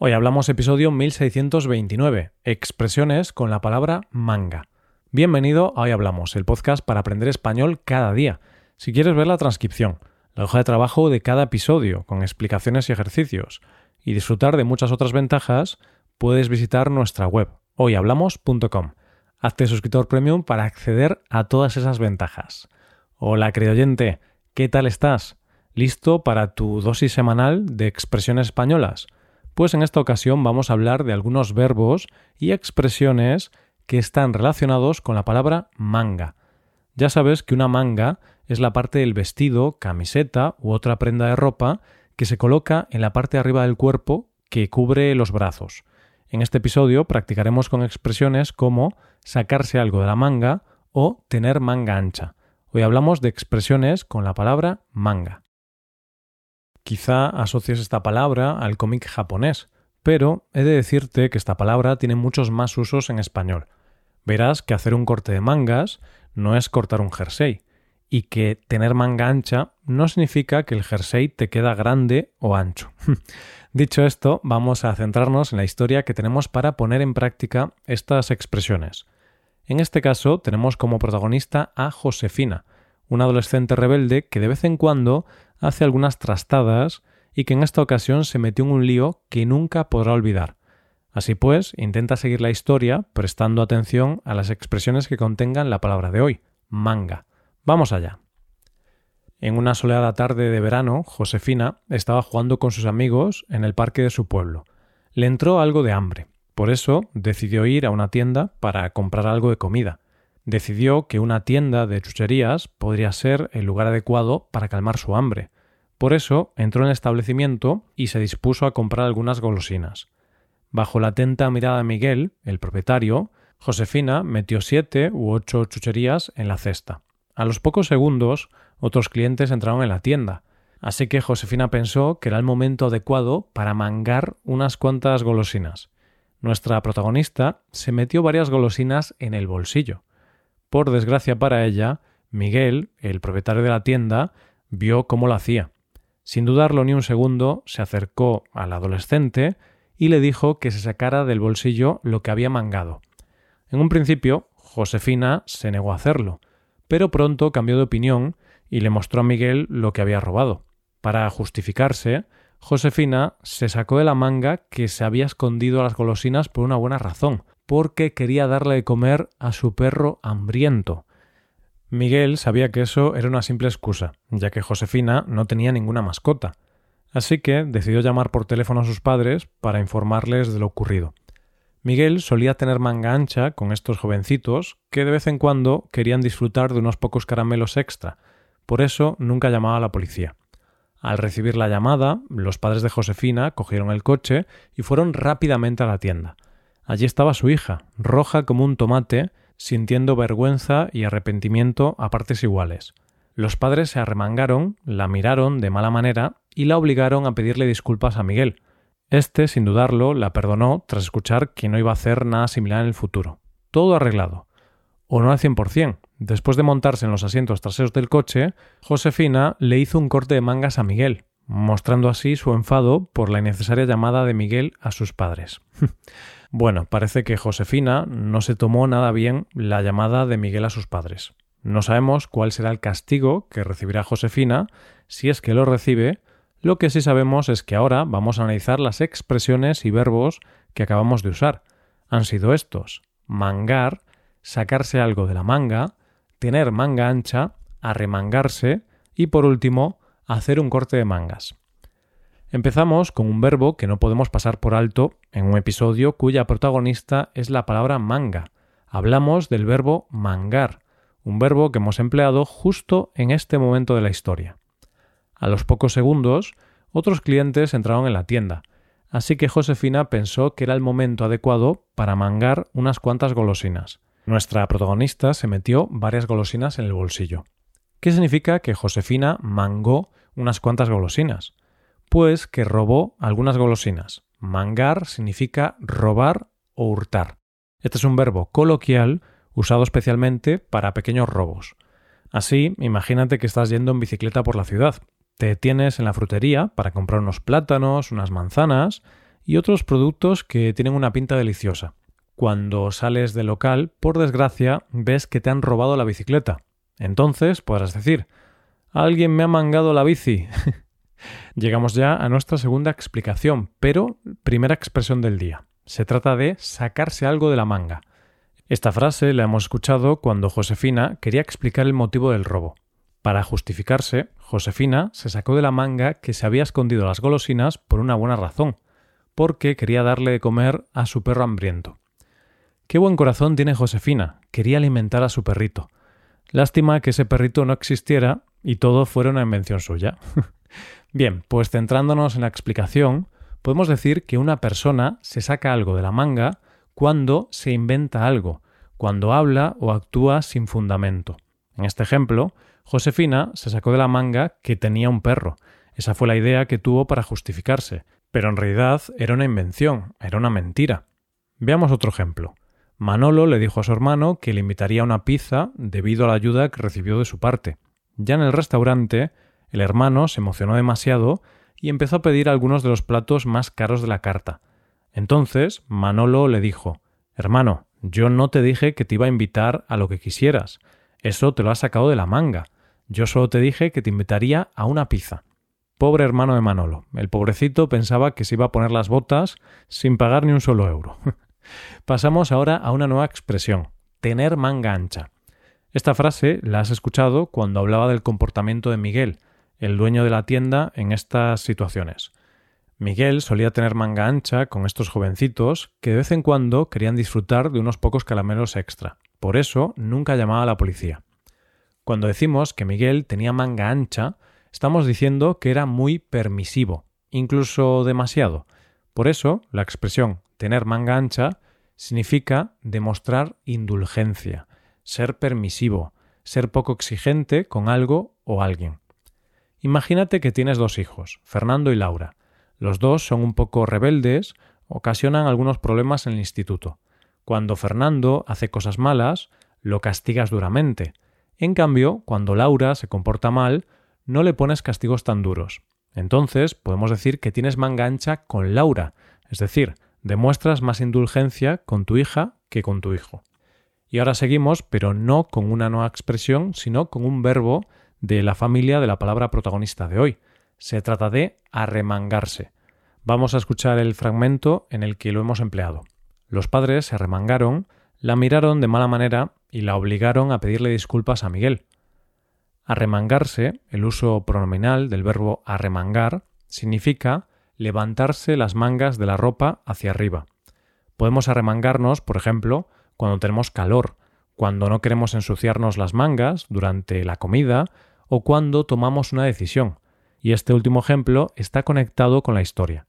Hoy hablamos episodio 1629, expresiones con la palabra manga. Bienvenido a Hoy Hablamos, el podcast para aprender español cada día. Si quieres ver la transcripción, la hoja de trabajo de cada episodio, con explicaciones y ejercicios, y disfrutar de muchas otras ventajas, puedes visitar nuestra web, hoyhablamos.com. Hazte suscriptor premium para acceder a todas esas ventajas. Hola, querido oyente, ¿qué tal estás? ¿Listo para tu dosis semanal de expresiones españolas? Pues en esta ocasión vamos a hablar de algunos verbos y expresiones que están relacionados con la palabra manga. Ya sabes que una manga es la parte del vestido, camiseta u otra prenda de ropa que se coloca en la parte de arriba del cuerpo que cubre los brazos. En este episodio practicaremos con expresiones como sacarse algo de la manga o tener manga ancha. Hoy hablamos de expresiones con la palabra manga. Quizá asocies esta palabra al cómic japonés, pero he de decirte que esta palabra tiene muchos más usos en español. Verás que hacer un corte de mangas no es cortar un jersey, y que tener manga ancha no significa que el jersey te queda grande o ancho. Dicho esto, vamos a centrarnos en la historia que tenemos para poner en práctica estas expresiones. En este caso tenemos como protagonista a Josefina, una adolescente rebelde que de vez en cuando hace algunas trastadas y que en esta ocasión se metió en un lío que nunca podrá olvidar. Así pues, intenta seguir la historia prestando atención a las expresiones que contengan la palabra de hoy, manga. Vamos allá. En una soleada tarde de verano, Josefina estaba jugando con sus amigos en el parque de su pueblo. Le entró algo de hambre. Por eso decidió ir a una tienda para comprar algo de comida decidió que una tienda de chucherías podría ser el lugar adecuado para calmar su hambre. Por eso entró en el establecimiento y se dispuso a comprar algunas golosinas. Bajo la atenta mirada de Miguel, el propietario, Josefina metió siete u ocho chucherías en la cesta. A los pocos segundos, otros clientes entraron en la tienda, así que Josefina pensó que era el momento adecuado para mangar unas cuantas golosinas. Nuestra protagonista se metió varias golosinas en el bolsillo. Por desgracia para ella, Miguel, el propietario de la tienda, vio cómo lo hacía. Sin dudarlo ni un segundo, se acercó al adolescente y le dijo que se sacara del bolsillo lo que había mangado. En un principio, Josefina se negó a hacerlo, pero pronto cambió de opinión y le mostró a Miguel lo que había robado. Para justificarse, Josefina se sacó de la manga que se había escondido a las golosinas por una buena razón, porque quería darle de comer a su perro hambriento. Miguel sabía que eso era una simple excusa, ya que Josefina no tenía ninguna mascota, así que decidió llamar por teléfono a sus padres para informarles de lo ocurrido. Miguel solía tener manga ancha con estos jovencitos que de vez en cuando querían disfrutar de unos pocos caramelos extra, por eso nunca llamaba a la policía. Al recibir la llamada, los padres de Josefina cogieron el coche y fueron rápidamente a la tienda. Allí estaba su hija, roja como un tomate, sintiendo vergüenza y arrepentimiento a partes iguales. Los padres se arremangaron, la miraron de mala manera y la obligaron a pedirle disculpas a Miguel. Este, sin dudarlo, la perdonó tras escuchar que no iba a hacer nada similar en el futuro. Todo arreglado. O no al cien por cien. Después de montarse en los asientos traseros del coche, Josefina le hizo un corte de mangas a Miguel, mostrando así su enfado por la innecesaria llamada de Miguel a sus padres. bueno, parece que Josefina no se tomó nada bien la llamada de Miguel a sus padres. No sabemos cuál será el castigo que recibirá Josefina si es que lo recibe, lo que sí sabemos es que ahora vamos a analizar las expresiones y verbos que acabamos de usar. Han sido estos mangar, sacarse algo de la manga, tener manga ancha, arremangarse y por último hacer un corte de mangas. Empezamos con un verbo que no podemos pasar por alto en un episodio cuya protagonista es la palabra manga. Hablamos del verbo mangar, un verbo que hemos empleado justo en este momento de la historia. A los pocos segundos, otros clientes entraron en la tienda, así que Josefina pensó que era el momento adecuado para mangar unas cuantas golosinas. Nuestra protagonista se metió varias golosinas en el bolsillo. ¿Qué significa que Josefina mangó unas cuantas golosinas? Pues que robó algunas golosinas. Mangar significa robar o hurtar. Este es un verbo coloquial usado especialmente para pequeños robos. Así, imagínate que estás yendo en bicicleta por la ciudad. Te detienes en la frutería para comprar unos plátanos, unas manzanas, y otros productos que tienen una pinta deliciosa. Cuando sales del local, por desgracia, ves que te han robado la bicicleta. Entonces podrás decir, alguien me ha mangado la bici. Llegamos ya a nuestra segunda explicación, pero primera expresión del día. Se trata de sacarse algo de la manga. Esta frase la hemos escuchado cuando Josefina quería explicar el motivo del robo. Para justificarse, Josefina se sacó de la manga que se había escondido las golosinas por una buena razón, porque quería darle de comer a su perro hambriento. Qué buen corazón tiene Josefina, quería alimentar a su perrito. Lástima que ese perrito no existiera y todo fuera una invención suya. Bien, pues centrándonos en la explicación, podemos decir que una persona se saca algo de la manga cuando se inventa algo, cuando habla o actúa sin fundamento. En este ejemplo, Josefina se sacó de la manga que tenía un perro. Esa fue la idea que tuvo para justificarse, pero en realidad era una invención, era una mentira. Veamos otro ejemplo. Manolo le dijo a su hermano que le invitaría a una pizza debido a la ayuda que recibió de su parte. Ya en el restaurante, el hermano se emocionó demasiado y empezó a pedir algunos de los platos más caros de la carta. Entonces Manolo le dijo Hermano, yo no te dije que te iba a invitar a lo que quisieras. Eso te lo has sacado de la manga. Yo solo te dije que te invitaría a una pizza. Pobre hermano de Manolo. El pobrecito pensaba que se iba a poner las botas sin pagar ni un solo euro. Pasamos ahora a una nueva expresión, tener manga ancha. Esta frase la has escuchado cuando hablaba del comportamiento de Miguel, el dueño de la tienda en estas situaciones. Miguel solía tener manga ancha con estos jovencitos que de vez en cuando querían disfrutar de unos pocos caramelos extra. Por eso nunca llamaba a la policía. Cuando decimos que Miguel tenía manga ancha, estamos diciendo que era muy permisivo, incluso demasiado. Por eso la expresión tener manga ancha significa demostrar indulgencia, ser permisivo, ser poco exigente con algo o alguien. Imagínate que tienes dos hijos, Fernando y Laura. Los dos son un poco rebeldes, ocasionan algunos problemas en el instituto. Cuando Fernando hace cosas malas, lo castigas duramente. En cambio, cuando Laura se comporta mal, no le pones castigos tan duros. Entonces, podemos decir que tienes manga ancha con Laura, es decir, demuestras más indulgencia con tu hija que con tu hijo. Y ahora seguimos, pero no con una nueva expresión, sino con un verbo de la familia de la palabra protagonista de hoy. Se trata de arremangarse. Vamos a escuchar el fragmento en el que lo hemos empleado. Los padres se arremangaron, la miraron de mala manera y la obligaron a pedirle disculpas a Miguel. Arremangarse, el uso pronominal del verbo arremangar, significa levantarse las mangas de la ropa hacia arriba. Podemos arremangarnos, por ejemplo, cuando tenemos calor, cuando no queremos ensuciarnos las mangas durante la comida o cuando tomamos una decisión. Y este último ejemplo está conectado con la historia.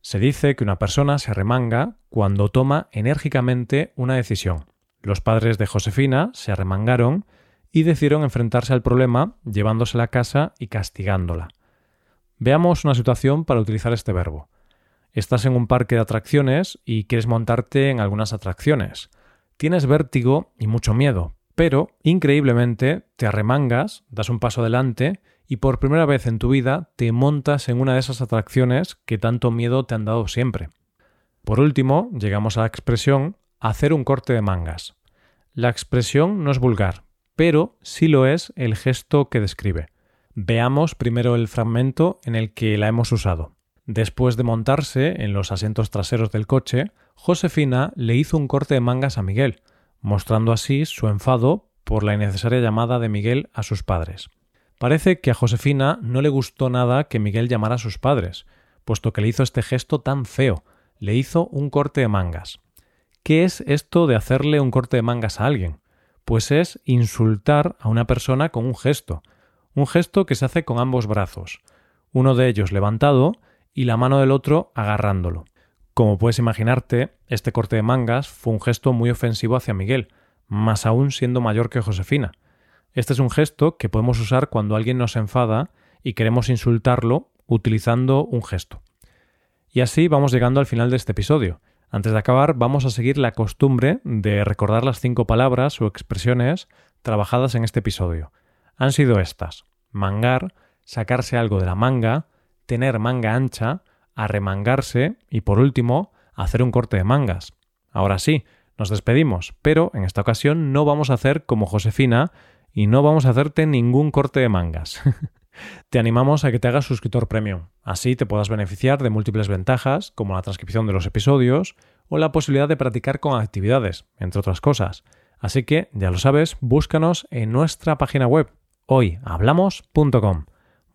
Se dice que una persona se arremanga cuando toma enérgicamente una decisión. Los padres de Josefina se arremangaron y decidieron enfrentarse al problema llevándosela a casa y castigándola. Veamos una situación para utilizar este verbo. Estás en un parque de atracciones y quieres montarte en algunas atracciones. Tienes vértigo y mucho miedo, pero, increíblemente, te arremangas, das un paso adelante y por primera vez en tu vida te montas en una de esas atracciones que tanto miedo te han dado siempre. Por último, llegamos a la expresión hacer un corte de mangas. La expresión no es vulgar, pero sí lo es el gesto que describe. Veamos primero el fragmento en el que la hemos usado. Después de montarse en los asientos traseros del coche, Josefina le hizo un corte de mangas a Miguel, mostrando así su enfado por la innecesaria llamada de Miguel a sus padres. Parece que a Josefina no le gustó nada que Miguel llamara a sus padres, puesto que le hizo este gesto tan feo, le hizo un corte de mangas. ¿Qué es esto de hacerle un corte de mangas a alguien? Pues es insultar a una persona con un gesto, un gesto que se hace con ambos brazos, uno de ellos levantado y la mano del otro agarrándolo. Como puedes imaginarte, este corte de mangas fue un gesto muy ofensivo hacia Miguel, más aún siendo mayor que Josefina. Este es un gesto que podemos usar cuando alguien nos enfada y queremos insultarlo utilizando un gesto. Y así vamos llegando al final de este episodio. Antes de acabar, vamos a seguir la costumbre de recordar las cinco palabras o expresiones trabajadas en este episodio. Han sido estas: mangar, sacarse algo de la manga, tener manga ancha, arremangarse y por último, hacer un corte de mangas. Ahora sí, nos despedimos, pero en esta ocasión no vamos a hacer como Josefina y no vamos a hacerte ningún corte de mangas. te animamos a que te hagas suscriptor premium. Así te puedas beneficiar de múltiples ventajas, como la transcripción de los episodios o la posibilidad de practicar con actividades, entre otras cosas. Así que, ya lo sabes, búscanos en nuestra página web hoyhablamos.com.